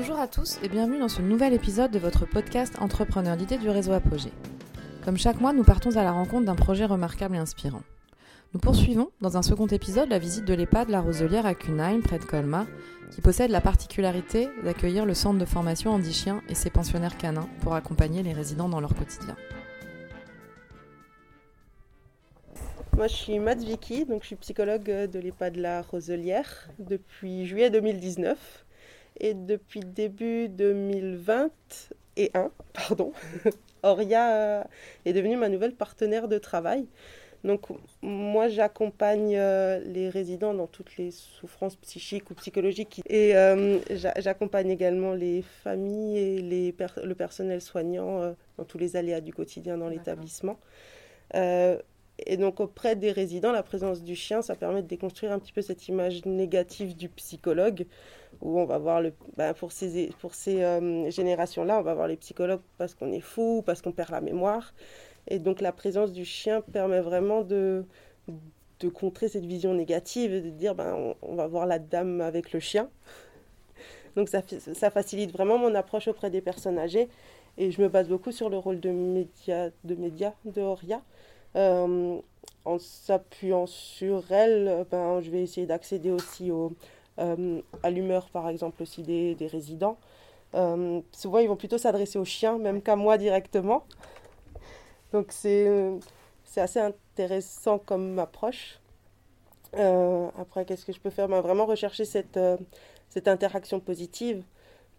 Bonjour à tous et bienvenue dans ce nouvel épisode de votre podcast Entrepreneur d'idées du réseau Apogée. Comme chaque mois, nous partons à la rencontre d'un projet remarquable et inspirant. Nous poursuivons dans un second épisode la visite de l'EHPAD La Roselière à Cunheim, près de Colmar, qui possède la particularité d'accueillir le centre de formation Andy Chien et ses pensionnaires canins pour accompagner les résidents dans leur quotidien. Moi, je suis Matt Vicky, donc je suis psychologue de l'EHPAD La Roselière depuis juillet 2019. Et depuis début 2021, pardon, Oria est devenue ma nouvelle partenaire de travail. Donc moi j'accompagne euh, les résidents dans toutes les souffrances psychiques ou psychologiques et euh, j'accompagne également les familles et les le personnel soignant euh, dans tous les aléas du quotidien dans l'établissement. Et donc auprès des résidents, la présence du chien, ça permet de déconstruire un petit peu cette image négative du psychologue où on va voir ben, pour ces ces générations-là, on va voir les psychologues parce qu'on est fou, parce qu'on perd la mémoire. Et donc la présence du chien permet vraiment de, contrer cette vision négative et de dire ben, on, va voir la dame avec le chien. Donc ça, ça, facilite vraiment mon approche auprès des personnes âgées. Et je me base beaucoup sur le rôle de média de, média, de Oria. Euh, en s'appuyant sur elle, ben, je vais essayer d'accéder aussi au, euh, à l'humeur, par exemple, aussi des, des résidents. Euh, souvent, ils vont plutôt s'adresser aux chiens, même qu'à moi directement. Donc c'est assez intéressant comme approche. Après, qu'est-ce que je peux faire? Ben, Vraiment rechercher cette, cette interaction positive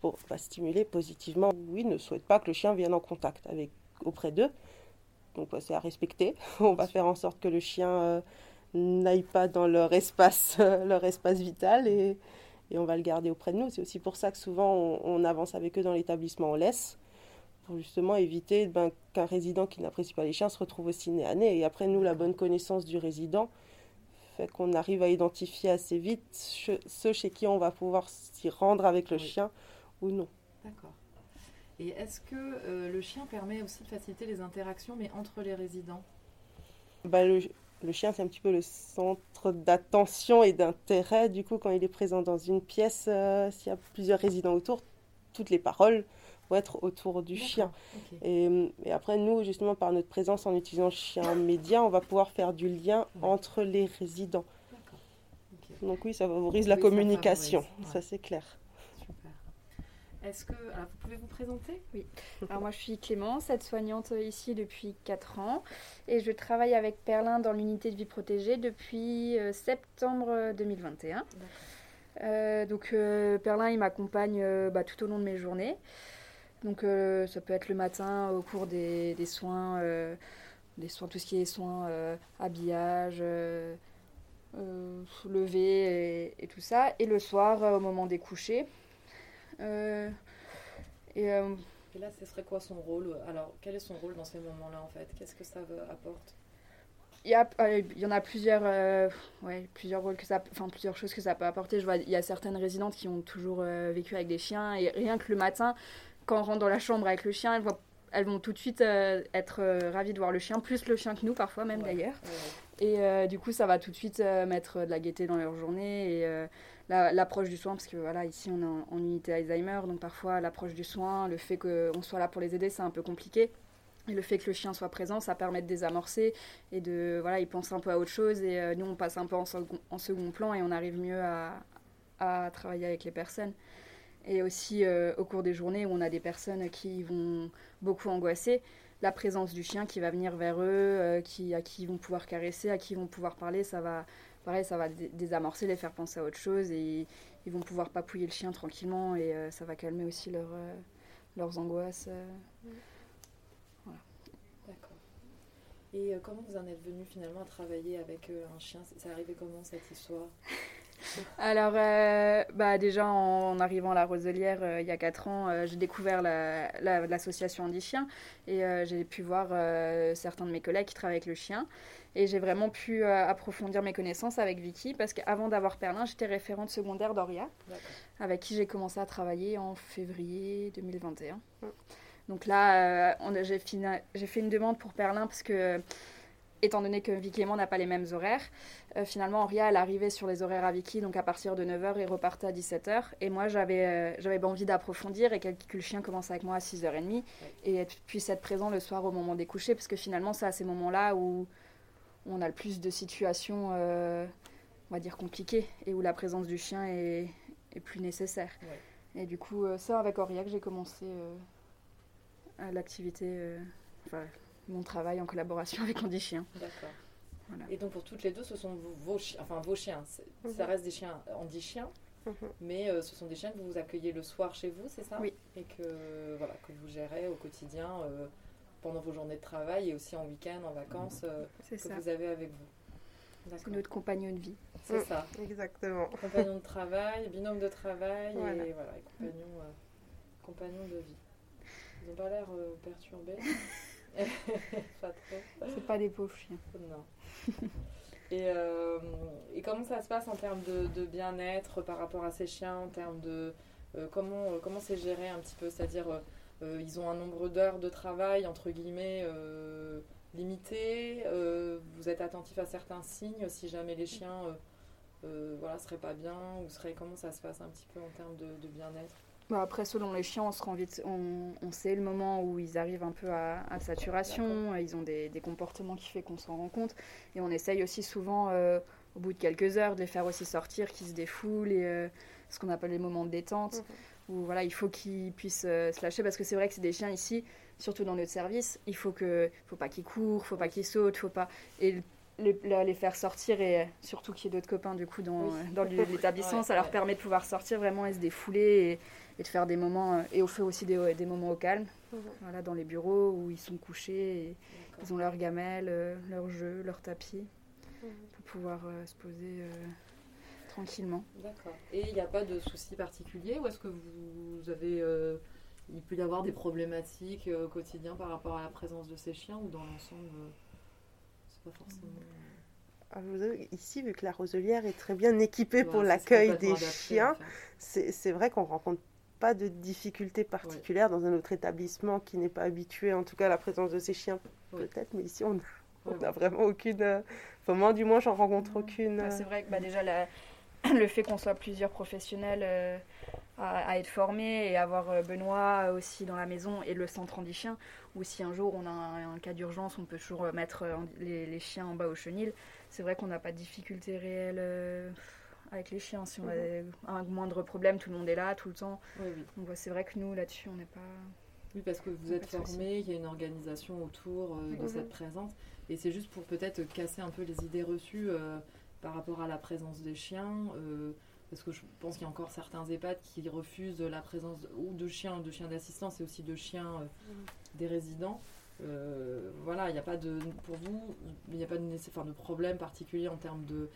pour bah, stimuler positivement. Oui, ne souhaite pas que le chien vienne en contact avec, auprès d'eux. Donc c'est à respecter. On va faire en sorte que le chien euh, n'aille pas dans leur espace, leur espace vital et, et, on va le garder auprès de nous. C'est aussi pour ça que souvent on, on avance avec eux dans l'établissement, on laisse pour justement éviter ben, qu'un résident qui n'apprécie pas les chiens se retrouve aussi nez à nez. Et après, nous, la bonne connaissance du résident fait qu'on arrive à identifier assez vite ceux chez qui on va pouvoir s'y rendre avec le chien ou non. D'accord. Et est-ce que euh, le chien permet aussi de faciliter les interactions, mais entre les résidents? Ben, le, chien, c'est un petit peu le centre d'attention et d'intérêt. Du coup, quand il est présent dans une pièce, euh, s'il y a plusieurs résidents autour, toutes les paroles être autour du chien. Et, après, nous, justement, par notre présence en utilisant le chien média, on va pouvoir faire du lien entre les résidents. Donc oui, ça favorise la communication, ça, c'est clair. Est-ce que vous pouvez vous présenter? Oui. Alors moi je suis Clémence, aide-soignante ici depuis 4 ans et je travaille avec Perlin dans l'unité de vie protégée depuis euh, septembre 2021. Euh, donc euh, Perlin il m'accompagne bah, tout au long de mes journées. Donc ça peut être le matin au cours des, soins, des soins, tout ce qui est soins, habillage, lever et, tout ça. Et le soir au moment des couchers. Et, là, ce serait quoi son rôle Alors, quel est son rôle dans ces moments-là en fait? Qu'est-ce que ça apporte? Il y, a, il y en a plusieurs, ouais, plusieurs rôles que ça, enfin plusieurs choses que ça peut apporter. Je vois, il y a certaines résidentes qui ont toujours vécu avec des chiens et rien que le matin, quand on rentre dans la chambre avec le chien, elles, voient, elles vont tout de suite euh, être euh, ravies de voir le chien, plus le chien que nous parfois même d'ailleurs. Et euh, du coup, ça va tout de suite mettre de la gaieté dans leur journée et l'approche du soin, parce que voilà, ici on est en, unité Alzheimer, donc parfois l'approche du soin, le fait qu'on soit là pour les aider, c'est un peu compliqué. Et le fait que le chien soit présent, ça permet de désamorcer et de voilà, ils pensent un peu à autre chose et nous on passe un peu en, second plan et on arrive mieux à, à travailler avec les personnes et aussi euh, au cours des journées où on a des personnes qui vont beaucoup angoisser, la présence du chien qui va venir vers eux, euh, à qui ils vont pouvoir caresser, à qui ils vont pouvoir parler, ça va, pareil, ça va désamorcer, les faire penser à autre chose et ils vont pouvoir papouiller le chien tranquillement et euh, ça va calmer aussi leur, leurs angoisses. D'accord. Et comment vous en êtes venu finalement à travailler avec un chien? C'est arrivé comment cette histoire? Alors, euh, bah déjà en, arrivant à la Roselière euh, il y a 4 ans, euh, j'ai découvert l'association la, Chien et j'ai pu voir certains de mes collègues qui travaillent avec le chien. Et j'ai vraiment pu approfondir mes connaissances avec Vicky parce qu'avant d'avoir Perlin, j'étais référente secondaire d'Oria, avec qui j'ai commencé à travailler en février 2021. Donc là, j'ai fait une demande pour Perlin parce que étant donné que Vicky et moi, on n'a pas les mêmes horaires, euh, finalement, Henria, elle arrivait sur les horaires à Vicky, donc à partir de 9h et repartait à 17h. Et moi, j'avais euh, j'avais envie d'approfondir et que le chien commence avec moi à 6h30 et puisse être présent le soir au moment des couchers, parce que finalement, c'est à ces moments-là où on a le plus de situations, euh, on va dire, compliquées et où la présence du chien est, est plus nécessaire. Et du coup, ça, avec Henria, que j'ai commencé l'activité, enfin, mon travail en collaboration avec Andy Chien. D'accord. Et donc pour toutes les deux, ce sont vos, chiens, enfin vos chiens. Mhm. Ça reste des chiens Andy Chien, mhm. mais euh, ce sont des chiens que vous accueillez le soir chez vous, c'est ça? Oui. Et que voilà que vous gérez au quotidien euh, pendant vos journées de travail et aussi en week-end, en vacances, euh, que vous avez avec vous. C'est notre compagnon de vie. C'est ça. Exactement. Compagnon de travail, binôme de travail et voilà, compagnon, compagnon de vie. Ils n'ont pas l'air perturbés? pas trop. C'est pas des pauvres chiens. Non. et, euh, et, comment ça se passe en termes de, de bien-être par rapport à ces chiens, en termes de euh, comment euh, comment c'est géré un petit peu, c'est-à-dire ils ont un nombre d'heures de travail entre guillemets limité. vous êtes attentif à certains signes si jamais les chiens voilà seraient pas bien ou seraient comment ça se passe un petit peu en termes de, de bien-être? Bah, après, selon les chiens, on, se rend vite, on, on, sait le moment où ils arrivent un peu à, saturation. Ils ont des, des comportements qui fait qu'on s'en rend compte. Et on essaye aussi souvent, euh, au bout de quelques heures, de les faire aussi sortir, qu'ils se défoulent et euh, ce qu'on appelle les moments de détente. Mhm. Où voilà, il faut qu'ils puissent euh, se lâcher parce que c'est vrai que c'est des chiens ici, surtout dans notre service. Il faut que, faut pas qu'ils courent, faut pas qu'ils sautent, faut pas. Et les, les, faire sortir et surtout qu'il y ait d'autres copains du coup dans, dans l'établissement, ça leur permet de pouvoir sortir vraiment et se défouler et, de faire des moments euh, et on fait aussi des, des moments au calme. Mhm. voilà dans les bureaux où ils sont couchés et ils ont leur gamelle euh, leur jeu leur tapis mhm. pour pouvoir euh, se poser tranquillement. D'accord. Et il n'y a pas de soucis particuliers ou est-ce que vous avez il peut y avoir des problématiques au quotidien par rapport à la présence de ces chiens ou dans l'ensemble c'est pas forcément ah, Ici, vu que la roselière est très bien équipée pour l'accueil des chiens, c'est vrai qu'on rencontre pas de difficultés particulières dans un autre établissement qui n'est pas habitué, en tout cas, à la présence de ces chiens, peut-être, mais ici, on n'a vraiment aucune. Euh, enfin, moi, du moins, j'en rencontre aucune. Bah, c'est vrai que bah, déjà, le fait qu'on soit plusieurs professionnels euh, à, être formés et avoir euh, Benoît aussi dans la maison et le centre Andy-Chien, ou si un jour on a un, cas d'urgence, on peut toujours mettre les, les, chiens en bas au chenil. C'est vrai qu'on n'a pas de difficultés réelles avec les chiens. Si on a mhm. un moindre problème, tout le monde est là tout le temps. Donc c'est vrai que nous, là-dessus, on n'est pas. Oui, parce que vous êtes formé, il y a une organisation autour euh, de cette présence. Et c'est juste pour peut-être casser un peu les idées reçues euh, par rapport à la présence des chiens. Euh, parce que je pense qu'il y a encore certains EHPAD qui refusent la présence ou de chiens, de chiens d'assistance et aussi de chiens mhm. des résidents. Voilà, il n'y a pas de, pour vous, il n'y a pas de, enfin, de problème particulier en termes de,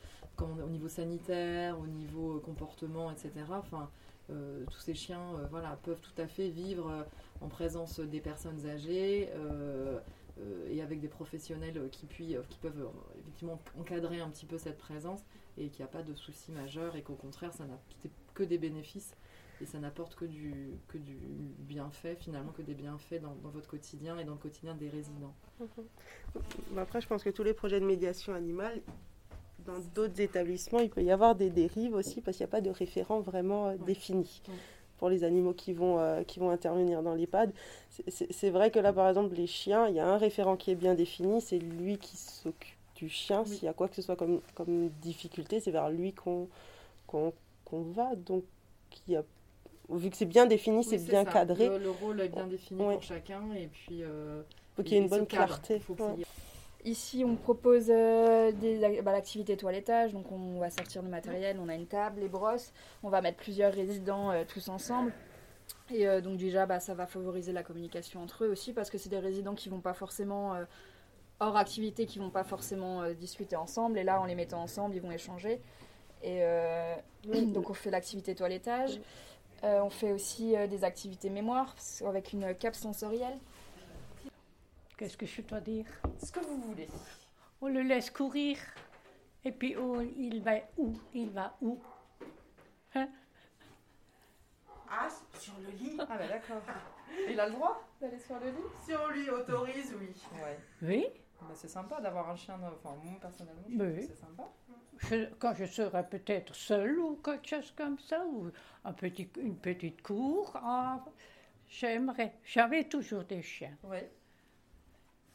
au niveau sanitaire, au niveau euh, comportement, etc. Enfin, euh, tous ces chiens euh, voilà, peuvent tout à fait vivre en présence des personnes âgées et avec des professionnels qui, peuvent effectivement encadrer un petit peu cette présence et qu'il n'y a pas de souci majeur et qu'au contraire, ça n'a que des bénéfices et ça n'apporte que du, que du bienfait, finalement, que des bienfaits dans, dans, votre quotidien et dans le quotidien des résidents. Après, je pense que tous les projets de médiation animale, dans d'autres établissements, il peut y avoir des dérives aussi parce qu'il n'y a pas de référent vraiment euh, défini pour les animaux qui vont, euh, qui vont intervenir dans l'EHPAD. C'est vrai que là, par exemple, les chiens, il y a un référent qui est bien défini, c'est lui qui s'occupe du chien. S'il y a quoi que ce soit comme, comme difficulté, c'est vers lui qu'on qu'on va. Donc, il y a, vu que c'est bien défini, c'est bien cadré. Le, rôle est bien défini pour chacun et puis... Euh, faut qu'il y ait une bonne clarté. Ici, on propose euh, bah, l'activité toilettage, donc on va sortir le matériel, on a une table, les brosses, on va mettre plusieurs résidents euh, tous ensemble. Et euh, donc déjà, bah, ça va favoriser la communication entre eux aussi, parce que c'est des résidents qui vont pas forcément, hors activité, qui vont pas forcément discuter ensemble, et là, en les mettant ensemble, ils vont échanger. Et donc on fait l'activité toilettage. On fait aussi des activités mémoire, avec une cape sensorielle. Qu'est-ce que je dois dire? Ce que vous voulez. On le laisse courir. Et puis oh, il va où? Il va où? Hein? Ah, sur le lit Ah ben d'accord. Il a le droit d'aller sur le lit? Si on lui autorise, oui. Oui? Bah, c'est sympa d'avoir un chien. Enfin, moi personnellement, je Oui. trouve que c'est sympa. Je- quand je serai peut-être seule ou quelque chose comme ça, ou un petit, une petite cour, ah, j'aimerais. J'avais toujours des chiens. Oui.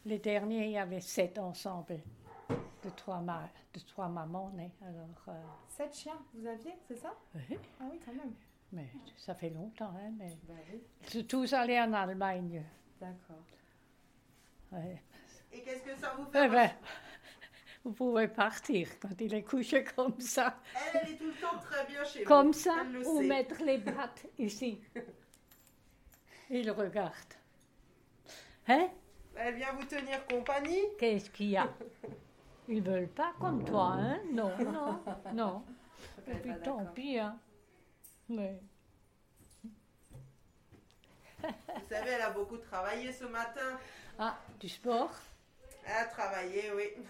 Les derniers, il y avait sept ensemble, de trois, ma- de trois mamans. né. Alors, euh, Sept chiens, vous aviez, c'est ça? Oui, Ah oui, quand même. mais ça fait longtemps, hein, mais Bah oui, ils sont tous allés en Allemagne. d'accord. ouais. Et qu'est-ce que ça vous fait Eh ben, vous pouvez partir quand il est couché comme ça. Elle, elle est tout le temps très bien chez Comme vous. ça, Elle le ou mettre les pattes ici. Il regarde. Hein? Elle vient vous tenir compagnie. Qu'est-ce qu'il y a? Ils veulent pas comme toi, hein? Non, non, non. Et puis tant pis, hein. Mais Vous savez, elle a beaucoup travaillé ce matin. ah, du sport? Elle a travaillé, oui.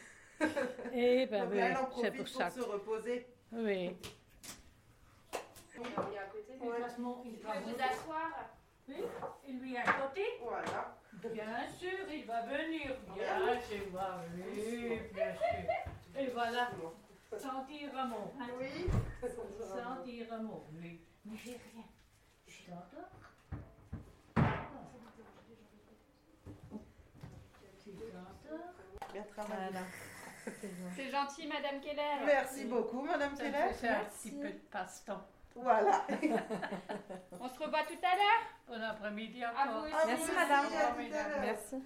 Eh ben Donc oui, là, elle en c'est profite pour pour, ça. se reposer. Oui. Il est à côté. Il va vous venir. asseoir. Oui, il lui à côté. Voilà. Bien sûr, il va venir. Bien sûr, bah oui, bien sûr. Et voilà, sentir amour. Oui. Sentir amour, oui. Mais j'ai rien. Je t'entends. Tu Bien travaillé. C'est gentil, Madame Keller. Merci beaucoup, Madame Ça Keller. fait un petit peu de passe-temps. Voilà. On se revoit tout à l'heure. Bon après-midi À vous encore. aussi. Merci, madame. tout à l'heure. Merci.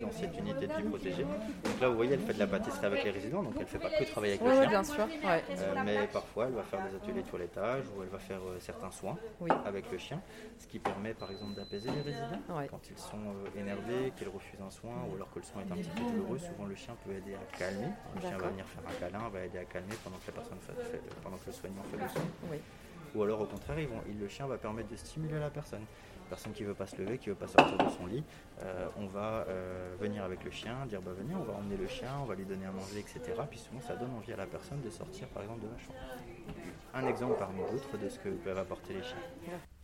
Dans cette unité de vie protégée. Donc là, vous voyez, elle fait de la pâtisserie avec les résidents, donc elle fait pas que travailler avec Oui, le oui, chien. bien sûr. Ouais. Euh, mais parfois, elle va faire des ateliers de toilettage ou elle va faire euh, certains soins Oui. avec le chien, ce qui permet par exemple d'apaiser les résidents Ouais. quand ils sont euh, énervés, qu'ils refusent un soin ou alors que le soin est un petit peu douloureux. Souvent, le chien peut aider à calmer. Le chien va venir faire un câlin, va aider à calmer pendant que la personne fait, fait- pendant que le soignant fait le soin. Oui. Ou alors au contraire, ils vont, il- le chien va permettre de stimuler la personne. Personne qui veut pas se lever, qui veut pas sortir de son lit, euh, on va euh, venir avec le chien, dire bah venez, on va emmener le chien, on va lui donner à manger, etc. Puis souvent ça donne envie à la personne de sortir par exemple de la chambre. Un exemple parmi d'autres de ce que peuvent apporter les chiens.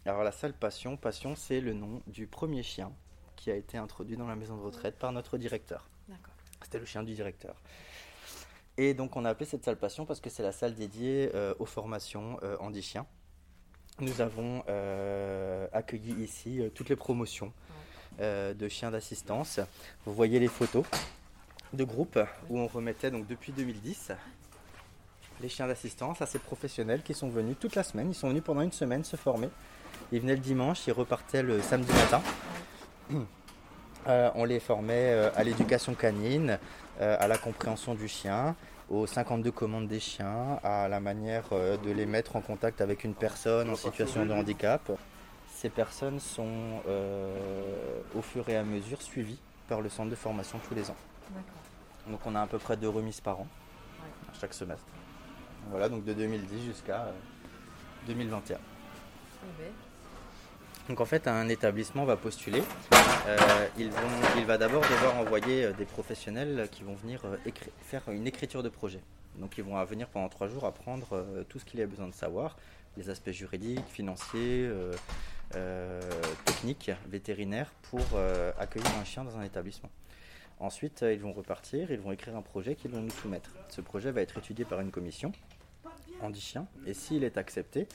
Alors la salle Passion, Passion c'est le nom du premier chien qui a été introduit dans la maison de retraite par notre directeur. D'accord. C'était le chien du directeur. Et donc on a appelé cette salle Passion parce que c'est la salle dédiée euh, aux formations euh, handi-chiens. Nous avons euh, accueilli ici euh, toutes les promotions euh, de chiens d'assistance. Vous voyez les photos de groupe où on remettait donc depuis 2010 les chiens d'assistance à ces professionnels qui sont venus toute la semaine. Ils sont venus pendant une semaine se former. Ils venaient le dimanche, ils repartaient le samedi matin. On les formait à l'éducation canine, à la compréhension du chien, aux 52 commandes des chiens, à la manière euh, de les mettre en contact avec une personne en situation de handicap. Ces personnes sont euh, au fur et à mesure suivies par le centre de formation tous les ans. Donc on a à peu près deux remises par an, à chaque semestre. Voilà, donc de 2010 jusqu'à euh, 2021. Eh ben, Donc en fait, un établissement va postuler. Euh, il va d'abord devoir envoyer euh, des professionnels qui vont venir euh, faire une écriture de projet. Donc ils vont venir pendant trois jours apprendre tout ce qu'il a besoin de savoir, les aspects juridiques, financiers, techniques, vétérinaires, pour accueillir un chien dans un établissement. Ensuite, ils vont repartir, ils vont écrire un projet qu'ils vont nous soumettre. Ce projet va être étudié par une commission handi-chien, et s'il est accepté,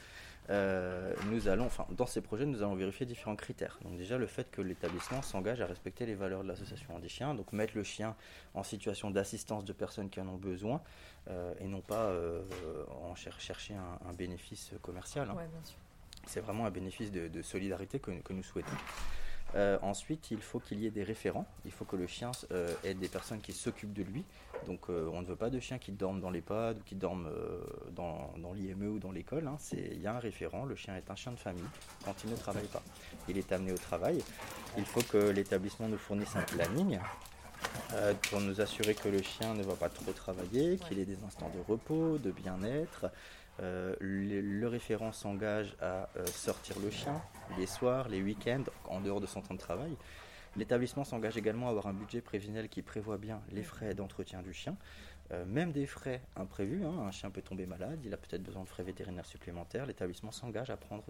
euh, nous allons, enfin, dans ces projets, nous allons vérifier différents critères. Donc déjà, le fait que l'établissement s'engage à respecter les valeurs de l'association Handi Chien, donc mettre le chien en situation d'assistance de personnes qui en ont besoin, euh, et non pas euh, en cher- chercher un, un bénéfice commercial. hein. ouais. C'est vraiment un bénéfice de, de solidarité que, que nous souhaitons. Euh, ensuite, il faut qu'il y ait des référents. Il faut que le chien euh, ait des personnes qui s'occupent de lui. Donc, euh, on ne veut pas de chiens qui dorment dans l'EHPAD ou qui dorment dans, l'IME ou dans l'école. hein. Il y a un référent. Le chien est un chien de famille quand il ne travaille pas. Il est amené au travail. Il faut que l'établissement nous fournisse un planning pour nous assurer que le chien ne va pas trop travailler, qu'il ait des instants de repos, de bien-être. Euh, le, le référent s'engage à euh, sortir le chien les soirs, les week-ends, en dehors de son temps de travail. L'établissement s'engage également à avoir un budget prévisionnel qui prévoit bien les frais d'entretien du chien, euh, même des frais imprévus. hein. Un chien peut tomber malade, il a peut-être besoin de frais vétérinaires supplémentaires. L'établissement s'engage à prendre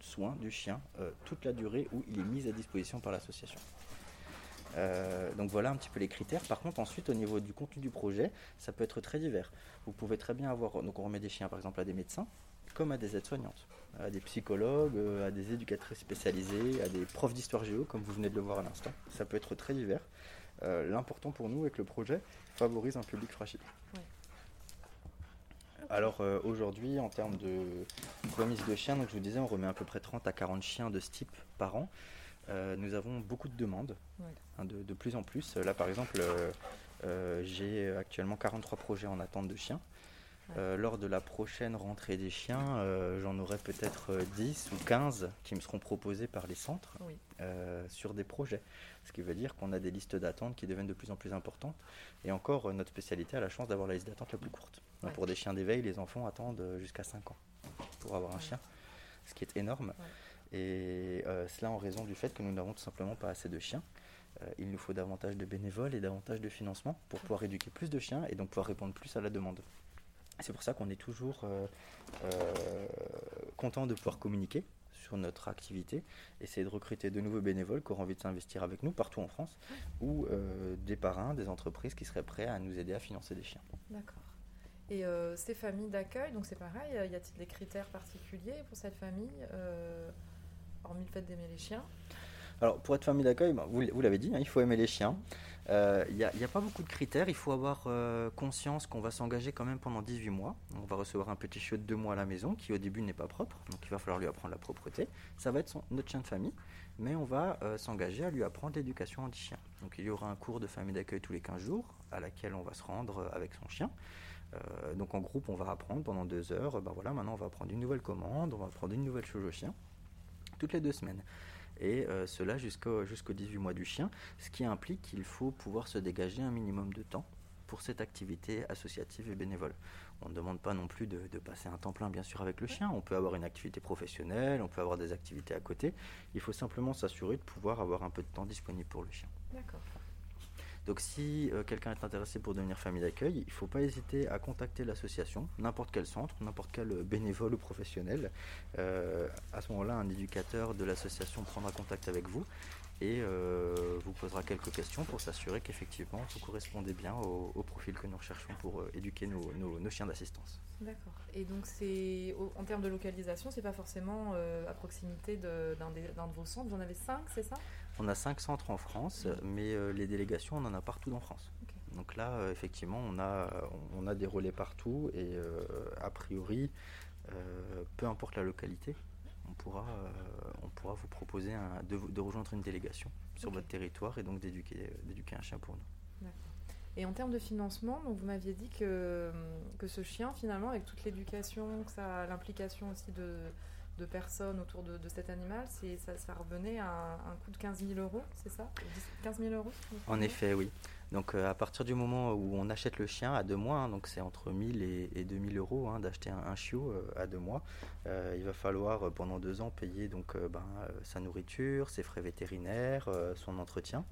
soin du chien toute la durée où il est mis à disposition par l'association. Donc voilà un petit peu les critères. Par contre, ensuite, au niveau du contenu du projet, ça peut être très divers. Vous pouvez très bien avoir, donc on remet des chiens par exemple à des médecins, comme à des aides-soignantes, à des psychologues, à des éducatrices spécialisées, à des profs d'histoire géo, comme vous venez de le voir à l'instant. Ça peut être très divers. L'important pour nous est que le projet favorise un public fragile. Alors euh, aujourd'hui, en termes de remise de chiens, donc je vous disais, on remet à peu près 30 à 40 chiens de ce type par an. Euh, nous avons beaucoup de demandes, hein, de, plus en plus. Là, par exemple, euh, j'ai actuellement 43 projets en attente de chiens. lors de la prochaine rentrée des chiens, j'en aurai peut-être 10 ou 15 qui me seront proposés par les centres sur des projets. Ce qui veut dire qu'on a des listes d'attente qui deviennent de plus en plus importantes. Et encore, notre spécialité a la chance d'avoir la liste d'attente la plus courte. Pour des chiens d'éveil, les enfants attendent euh, jusqu'à 5 ans pour avoir un chien, ce qui est énorme. Et euh, cela en raison du fait que nous n'avons tout simplement pas assez de chiens. Euh, il nous faut davantage de bénévoles et davantage de financement pour pouvoir éduquer plus de chiens et donc pouvoir répondre plus à la demande. C'est pour ça qu'on est toujours content de pouvoir communiquer sur notre activité, essayer de recruter de nouveaux bénévoles qui auront envie de s'investir avec nous partout en France, ou des parrains, des entreprises qui seraient prêts à nous aider à financer des chiens. D'accord. Et euh, ces familles d'accueil, donc c'est pareil, y a-t-il des critères particuliers pour cette famille, euh, hormis le fait d'aimer les chiens Alors pour être famille d'accueil, bah, vous, l'avez dit, hein, il faut aimer les chiens. Il euh, n'y a, pas beaucoup de critères, il faut avoir conscience qu'on va s'engager quand même pendant 18 mois. On va recevoir un petit chiot de 2 mois à la maison qui au début n'est pas propre, donc il va falloir lui apprendre la propreté. Ça va être notre chien de famille, mais on va s'engager à lui apprendre l'éducation anti-chien. Donc il y aura un cours de famille d'accueil tous les 15 jours à laquelle on va se rendre avec son chien. Euh, donc en groupe, on va apprendre pendant deux heures. Ben voilà, maintenant on va prendre une nouvelle commande, on va prendre une nouvelle chose au chien, toutes les deux semaines. Et euh, cela jusqu'au jusqu'au 18 mois du chien, ce qui implique qu'il faut pouvoir se dégager un minimum de temps pour cette activité associative et bénévole. On ne demande pas non plus de, passer un temps plein, bien sûr, avec le chien. On peut avoir une activité professionnelle, on peut avoir des activités à côté. Il faut simplement s'assurer de pouvoir avoir un peu de temps disponible pour le chien. Donc si euh, quelqu'un est intéressé pour devenir famille d'accueil, il ne faut pas hésiter à contacter l'association, n'importe quel centre, n'importe quel euh, bénévole ou professionnel. Euh, à ce moment-là, un éducateur de l'association prendra contact avec vous et vous posera quelques questions pour s'assurer qu'effectivement vous correspondez bien au, profil que nous recherchons pour éduquer nos, chiens d'assistance. D'accord. Et donc c'est en termes de localisation, c'est pas forcément à proximité d'un de, de, vos centres? Vous en avez cinq, c'est ça? On a cinq centres en France, mais euh, les délégations, on en a partout en France. Donc là, euh, effectivement, on a, on a des relais partout et euh, a priori, peu importe la localité, on pourra, on pourra vous proposer de, rejoindre une délégation sur votre territoire et donc d'éduquer, d'éduquer un chien pour nous. Et en termes de financement, donc vous m'aviez dit que, que ce chien, finalement, avec toute l'éducation, l'implication aussi de, de personnes autour de, cet animal, ça, ça revenait à un, coût de 15 000 euros, c'est ça? 15 000 euros En effet, oui. Donc euh, à partir du moment où on achète le chien à deux mois, hein, donc c'est entre 1000 et, et 2000 euros hein, d'acheter un, chiot euh, à deux mois, euh, il va falloir pendant deux ans payer donc ben, sa nourriture, ses frais vétérinaires, son entretien.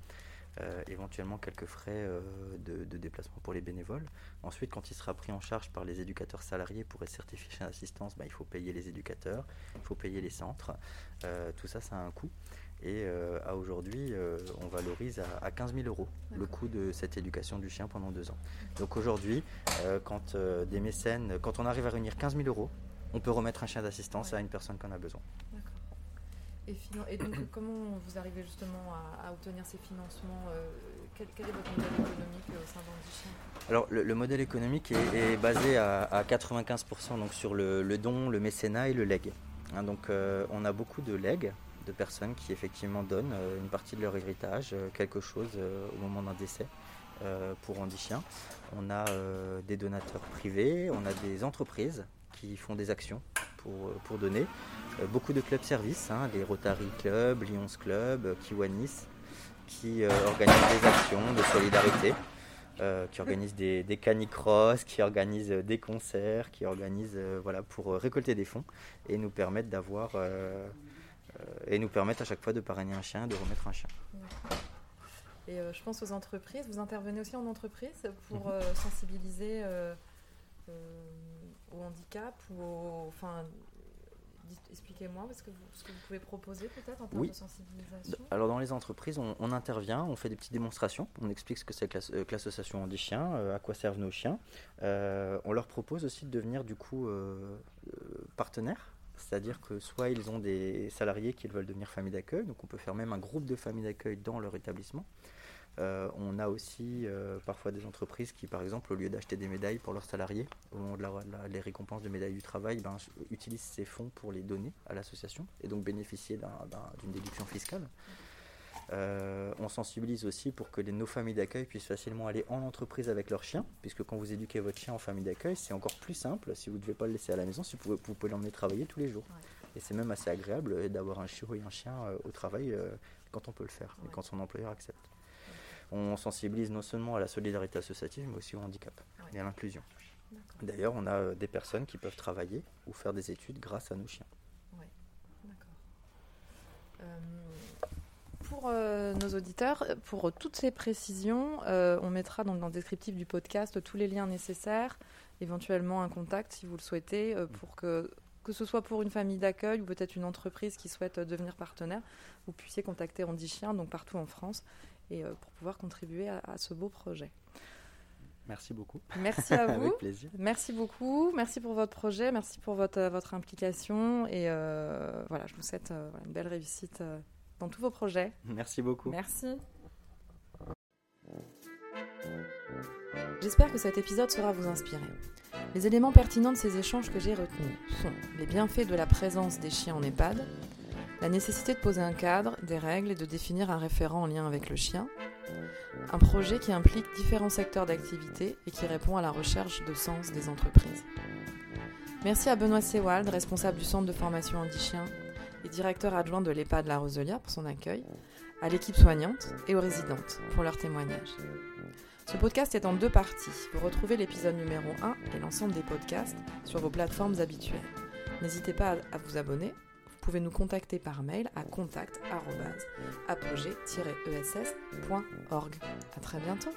Euh, éventuellement quelques frais euh, de, déplacement pour les bénévoles. Ensuite, quand il sera pris en charge par les éducateurs salariés pour être certifié chez l'assistance, bah, il faut payer les éducateurs, il faut payer les centres. Euh, tout ça, ça a un coût. Et à aujourd'hui, on valorise à, 15 000 euros le coût de cette éducation du chien pendant deux ans. Donc aujourd'hui, quand des mécènes, quand on arrive à réunir 15 000 euros, on peut remettre un chien d'assistance à une personne qui en a besoin. Et, donc, comment vous arrivez justement à, obtenir ces financements euh, quel, est votre modèle économique euh, au sein d'Andichien Alors, le, modèle économique est, basé à, 95% donc, sur le, don, le mécénat et le leg. Hein, donc, euh, on a beaucoup de legs, de personnes qui effectivement donnent une partie de leur héritage, quelque chose au moment d'un décès. pour Andichien. On a des donateurs privés, on a des entreprises qui font des actions pour, pour donner. Euh, beaucoup de clubs services, hein, les Rotary Club, Lions Club, Kiwanis, qui euh, organisent des actions de solidarité. Euh, qui organisent des, des canicross, qui organisent des concerts, qui organisent voilà, pour récolter des fonds et nous permettre d'avoir et nous permettre à chaque fois de parrainer un chien, de remettre un chien. Et je pense aux entreprises. Vous intervenez aussi en entreprise pour mhm. sensibiliser au handicap ou enfin, Expliquez-moi ce que, vous, ce que vous pouvez proposer peut-être en termes Oui. de sensibilisation. Alors dans les entreprises, on, on intervient, on fait des petites démonstrations, on explique ce que c'est que euh, l'association Andy Chien, euh, à quoi servent nos chiens. Euh, on leur propose aussi de devenir du coup euh, partenaires, c'est-à-dire que soit ils ont des salariés qui veulent devenir famille d'accueil, donc on peut faire même un groupe de familles d'accueil dans leur établissement. Euh, on a aussi euh, parfois des entreprises qui, par exemple, au lieu d'acheter des médailles pour leurs salariés, au moment de la, la- les récompenses de médailles du travail, ben, utilisent ces fonds pour les donner à l'association et donc bénéficier d'un- d'un- d'une déduction fiscale. Euh, on sensibilise aussi pour que les, nos familles d'accueil puissent facilement aller en entreprise avec leurs chiens, puisque quand vous éduquez votre chien en famille d'accueil, c'est encore plus simple. Si vous ne devez pas le laisser à la maison, si vous pouvez, vous pouvez l'emmener travailler tous les jours. Et c'est même assez agréable d'avoir un chiot et un chien au travail quand on peut le faire et quand son employeur accepte. On sensibilise non seulement à la solidarité associative, mais aussi au handicap Ouais. et à l'inclusion. D'ailleurs, on a euh, des personnes qui peuvent travailler ou faire des études grâce à nos chiens. D'accord. Euh, pour euh, nos auditeurs, pour toutes ces précisions, euh, on mettra donc dans le descriptif du podcast tous les liens nécessaires, éventuellement un contact si vous le souhaitez, pour que, que ce soit pour une famille d'accueil ou peut-être une entreprise qui souhaite devenir partenaire, vous puissiez contacter Andy Chien, donc partout en France, et euh, pour pouvoir contribuer à, à ce beau projet. Merci beaucoup. Merci à vous. Avec plaisir. Merci beaucoup, merci pour votre projet, merci pour votre, euh, votre implication et euh, voilà, je vous souhaite euh, une belle réussite euh, dans tous vos projets. Merci beaucoup. Merci. J'espère que cet épisode saura vous inspirer. Les éléments pertinents de ces échanges que j'ai retenus sont les bienfaits de la présence des chiens en EHPAD, la nécessité de poser un cadre, des règles et de définir un référent en lien avec le chien, un projet qui implique différents secteurs d'activité et qui répond à la recherche de sens des entreprises. Merci à Benoît Sewald, responsable du centre de formation Handi-Chien et directeur adjoint de l'EHPAD La Roselière pour son accueil, à l'équipe soignante et aux résidentes pour leur témoignage. Ce podcast est en deux parties. Vous retrouvez l'épisode numéro 1 et l'ensemble des podcasts sur vos plateformes habituelles. N'hésitez pas à vous abonner. Vous pouvez nous contacter par mail à contact@apogée-ess.org. À très bientôt.